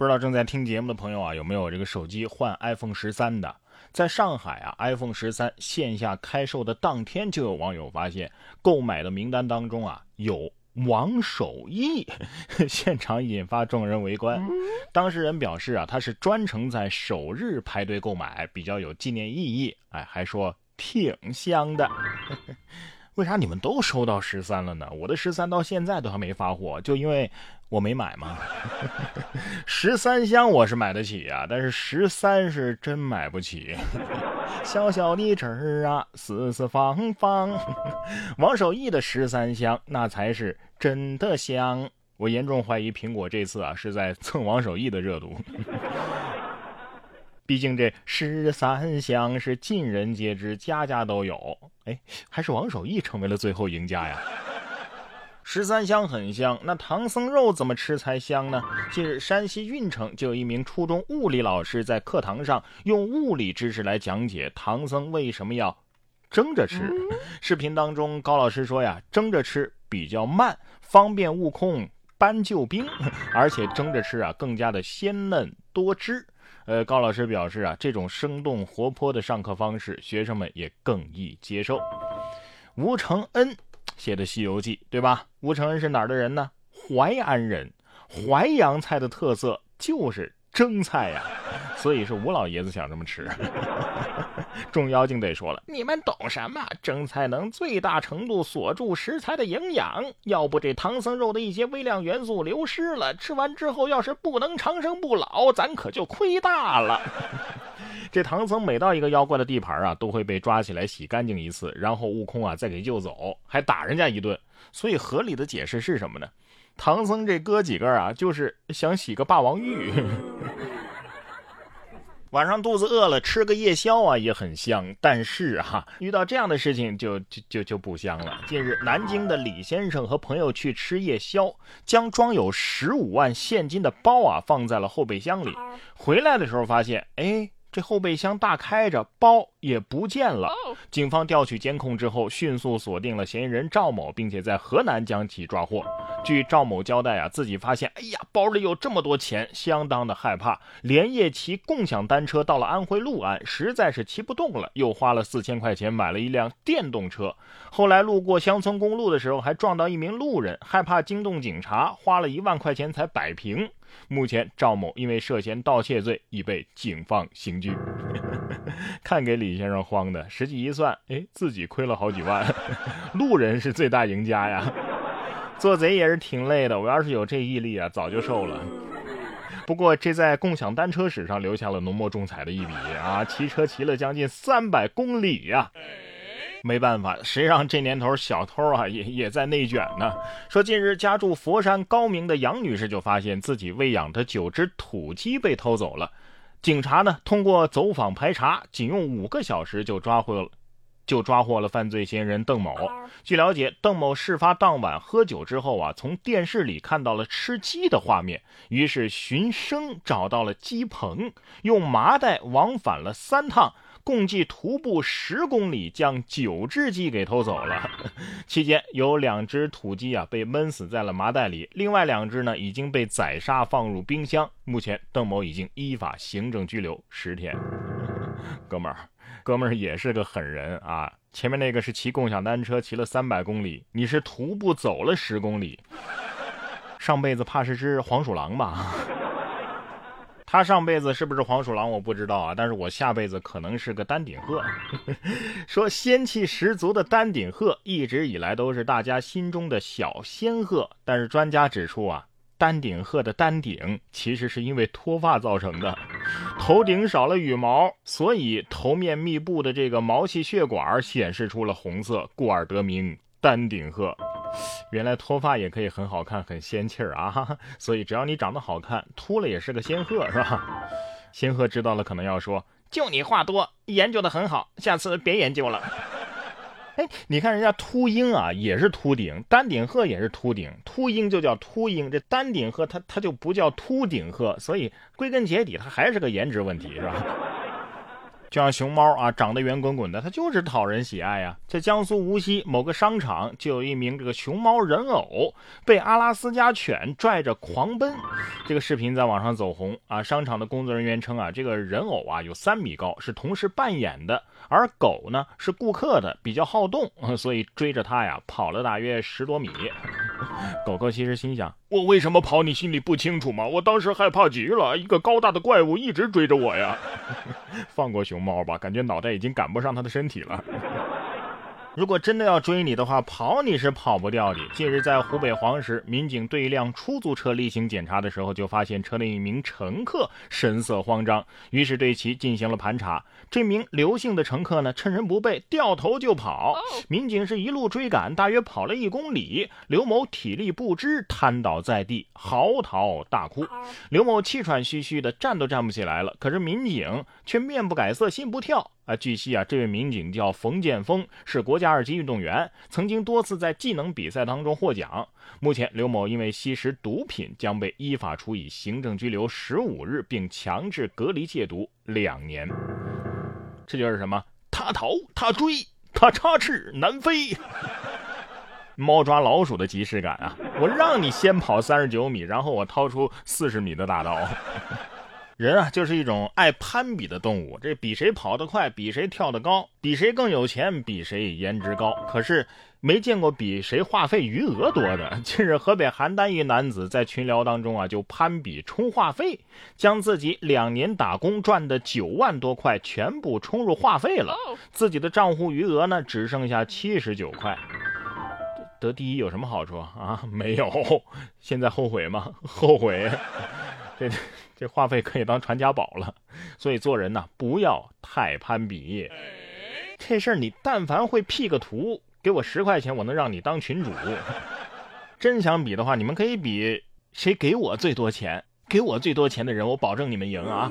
不知道正在听节目的朋友啊，有没有这个手机换 iPhone 十三的？在上海啊，iPhone 十三线下开售的当天，就有网友发现购买的名单当中啊有王守义，现场引发众人围观。当事人表示啊，他是专程在首日排队购买，比较有纪念意义。哎，还说挺香的。为啥你们都收到十三了呢？我的十三到现在都还没发货，就因为我没买吗？十三香我是买得起啊，但是十三是真买不起。小小的纸儿啊，四四方方。王守义的十三香那才是真的香。我严重怀疑苹果这次啊是在蹭王守义的热度。毕竟这十三香是尽人皆知，家家都有。哎，还是王守义成为了最后赢家呀！十三香很香，那唐僧肉怎么吃才香呢？近日，山西运城就有一名初中物理老师在课堂上用物理知识来讲解唐僧为什么要蒸着吃。视频当中，高老师说呀，蒸着吃比较慢，方便悟空搬救兵，而且蒸着吃啊更加的鲜嫩多汁。呃，高老师表示啊，这种生动活泼的上课方式，学生们也更易接受。吴承恩写的《西游记》，对吧？吴承恩是哪儿的人呢？淮安人。淮扬菜的特色就是蒸菜呀。所以是吴老爷子想这么吃，众妖精得说了，你们懂什么？蒸菜能最大程度锁住食材的营养，要不这唐僧肉的一些微量元素流失了，吃完之后要是不能长生不老，咱可就亏大了。这唐僧每到一个妖怪的地盘啊，都会被抓起来洗干净一次，然后悟空啊再给救走，还打人家一顿。所以合理的解释是什么呢？唐僧这哥几个啊，就是想洗个霸王浴。晚上肚子饿了，吃个夜宵啊也很香。但是哈，遇到这样的事情就就就就不香了。近日，南京的李先生和朋友去吃夜宵，将装有十五万现金的包啊放在了后备箱里。回来的时候发现，哎。这后备箱大开着，包也不见了。警方调取监控之后，迅速锁定了嫌疑人赵某，并且在河南将其抓获。据赵某交代啊，自己发现，哎呀，包里有这么多钱，相当的害怕，连夜骑共享单车到了安徽六安，实在是骑不动了，又花了四千块钱买了一辆电动车。后来路过乡村公路的时候，还撞到一名路人，害怕惊动警察，花了一万块钱才摆平。目前赵某因为涉嫌盗窃罪已被警方刑拘。看给李先生慌的，实际一算，哎，自己亏了好几万，路人是最大赢家呀。做贼也是挺累的，我要是有这毅力啊，早就瘦了。不过这在共享单车史上留下了浓墨重彩的一笔啊，骑车骑了将近三百公里呀。没办法，谁让这年头小偷啊也也在内卷呢？说近日家住佛山高明的杨女士就发现自己喂养的九只土鸡被偷走了，警察呢通过走访排查，仅用五个小时就抓获了，就抓获了犯罪嫌疑人邓某。据了解，邓某事发当晚喝酒之后啊，从电视里看到了吃鸡的画面，于是寻声找到了鸡棚，用麻袋往返了三趟。共计徒步十公里，将九只鸡给偷走了。期间有两只土鸡啊被闷死在了麻袋里，另外两只呢已经被宰杀放入冰箱。目前邓某已经依法行政拘留十天。哥们儿，哥们儿也是个狠人啊！前面那个是骑共享单车骑了三百公里，你是徒步走了十公里。上辈子怕是只黄鼠狼吧？他上辈子是不是黄鼠狼我不知道啊，但是我下辈子可能是个丹顶鹤。说仙气十足的丹顶鹤一直以来都是大家心中的小仙鹤，但是专家指出啊，丹顶鹤的丹顶其实是因为脱发造成的，头顶少了羽毛，所以头面密布的这个毛细血管显示出了红色，故而得名丹顶鹤。原来脱发也可以很好看，很仙气儿啊！所以只要你长得好看，秃了也是个仙鹤，是吧？仙鹤知道了可能要说：“就你话多，研究的很好，下次别研究了。”哎，你看人家秃鹰啊，也是秃顶；丹顶鹤也是秃顶，秃鹰就叫秃鹰，这丹顶鹤它它就不叫秃顶鹤，所以归根结底它还是个颜值问题，是吧？就像熊猫啊，长得圆滚滚的，它就是讨人喜爱呀。在江苏无锡某个商场，就有一名这个熊猫人偶被阿拉斯加犬拽着狂奔，这个视频在网上走红啊。商场的工作人员称啊，这个人偶啊有三米高，是同事扮演的，而狗呢是顾客的，比较好动，所以追着它呀跑了大约十多米。狗狗其实心想：我为什么跑？你心里不清楚吗？我当时害怕极了，一个高大的怪物一直追着我呀。放过熊猫吧，感觉脑袋已经赶不上它的身体了。如果真的要追你的话，跑你是跑不掉的。近日在湖北黄石，民警对一辆出租车例行检查的时候，就发现车内一名乘客神色慌张，于是对其进行了盘查。这名刘姓的乘客呢，趁人不备，掉头就跑。民警是一路追赶，大约跑了一公里，刘某体力不支，瘫倒在地，嚎啕大哭。刘某气喘吁吁的，站都站不起来了。可是民警却面不改色，心不跳。啊，据悉啊，这位民警叫冯建峰，是国家二级运动员，曾经多次在技能比赛当中获奖。目前，刘某因为吸食毒品，将被依法处以行政拘留十五日，并强制隔离戒毒两年。这就是什么？他逃，他追，他插翅难飞。猫抓老鼠的即视感啊！我让你先跑三十九米，然后我掏出四十米的大刀。人啊，就是一种爱攀比的动物。这比谁跑得快，比谁跳得高，比谁更有钱，比谁颜值高。可是没见过比谁话费余额多的。近日，河北邯郸一男子在群聊当中啊，就攀比充话费，将自己两年打工赚的九万多块全部充入话费了，自己的账户余额呢，只剩下七十九块。得第一有什么好处啊？没有。现在后悔吗？后悔。这。这话费可以当传家宝了，所以做人呐不要太攀比。这事儿你但凡会 P 个图，给我十块钱，我能让你当群主。真想比的话，你们可以比谁给我最多钱，给我最多钱的人，我保证你们赢啊。